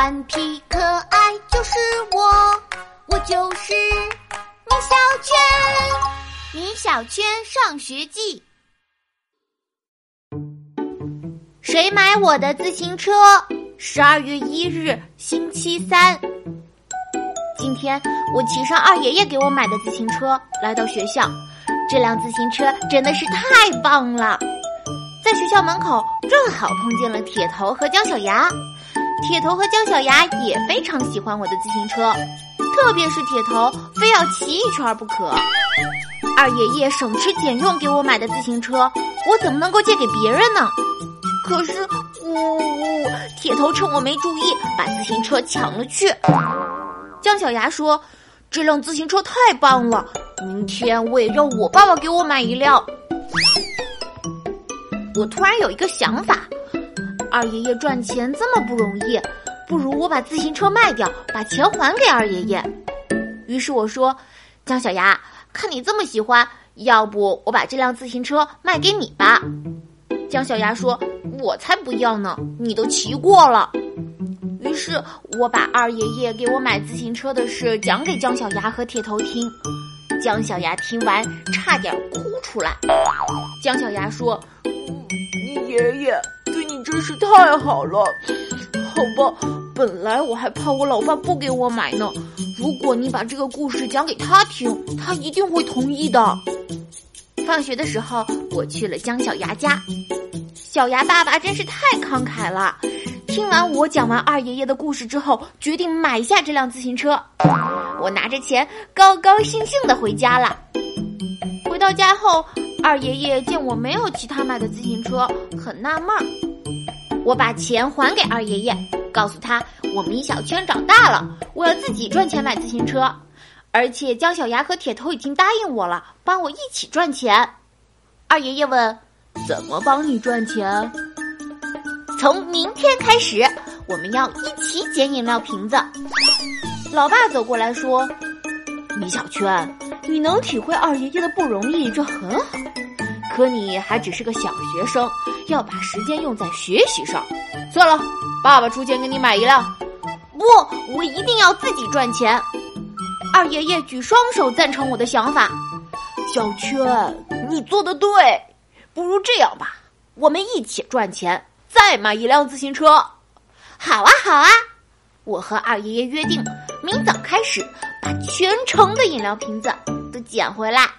顽皮可爱就是我，我就是米小圈。米小圈上学记。谁买我的自行车？十二月一日，星期三。今天我骑上二爷爷给我买的自行车来到学校，这辆自行车真的是太棒了。在学校门口正好碰见了铁头和姜小牙，铁头和姜小牙也非常喜欢我的自行车，特别是铁头非要骑一圈不可。二爷爷省吃俭用给我买的自行车，我怎么能够借给别人呢？可是，呜呜，铁头趁我没注意把自行车抢了去。姜小牙说：“这辆自行车太棒了，明天我也让我爸爸给我买一辆。”我突然有一个想法：二爷爷赚钱这么不容易，不如我把自行车卖掉，把钱还给二爷爷。于是我说：“姜小牙，看你这么喜欢，要不我把这辆自行车卖给你吧？”姜小牙说：“我才不要呢，你都骑过了。”于是我把二爷爷给我买自行车的事讲给姜小牙和铁头听，姜小牙听完差点哭出来。姜小牙说：“你爷爷真是太好了，好吧，本来我还怕我老爸不给我买呢。如果你把这个故事讲给他听，他一定会同意的。”放学的时候，我去了姜小牙家，小牙爸爸真是太慷慨了。听完我讲完二爷爷的故事之后，决定买下这辆自行车。我拿着钱，高高兴兴的回家了。回到家后，二爷爷见我没有骑他买的自行车，很纳闷儿。我把钱还给二爷爷，告诉他我米小圈长大了，我要自己赚钱买自行车，而且姜小牙和铁头已经答应我了，帮我一起赚钱。二爷爷问：“怎么帮你赚钱？”从明天开始，我们要一起捡饮料瓶子。老爸走过来说：“米小圈，你能体会二爷爷的不容易，这很好。可你还只是个小学生，要把时间用在学习上。算了，爸爸出钱给你买一辆。不，我一定要自己赚钱。”二爷爷举双手赞成我的想法。小圈，你做的对。不如这样吧，我们一起赚钱。再买一辆自行车，好啊好啊！我和二爷爷约定，明早开始把全城的饮料瓶子都捡回来。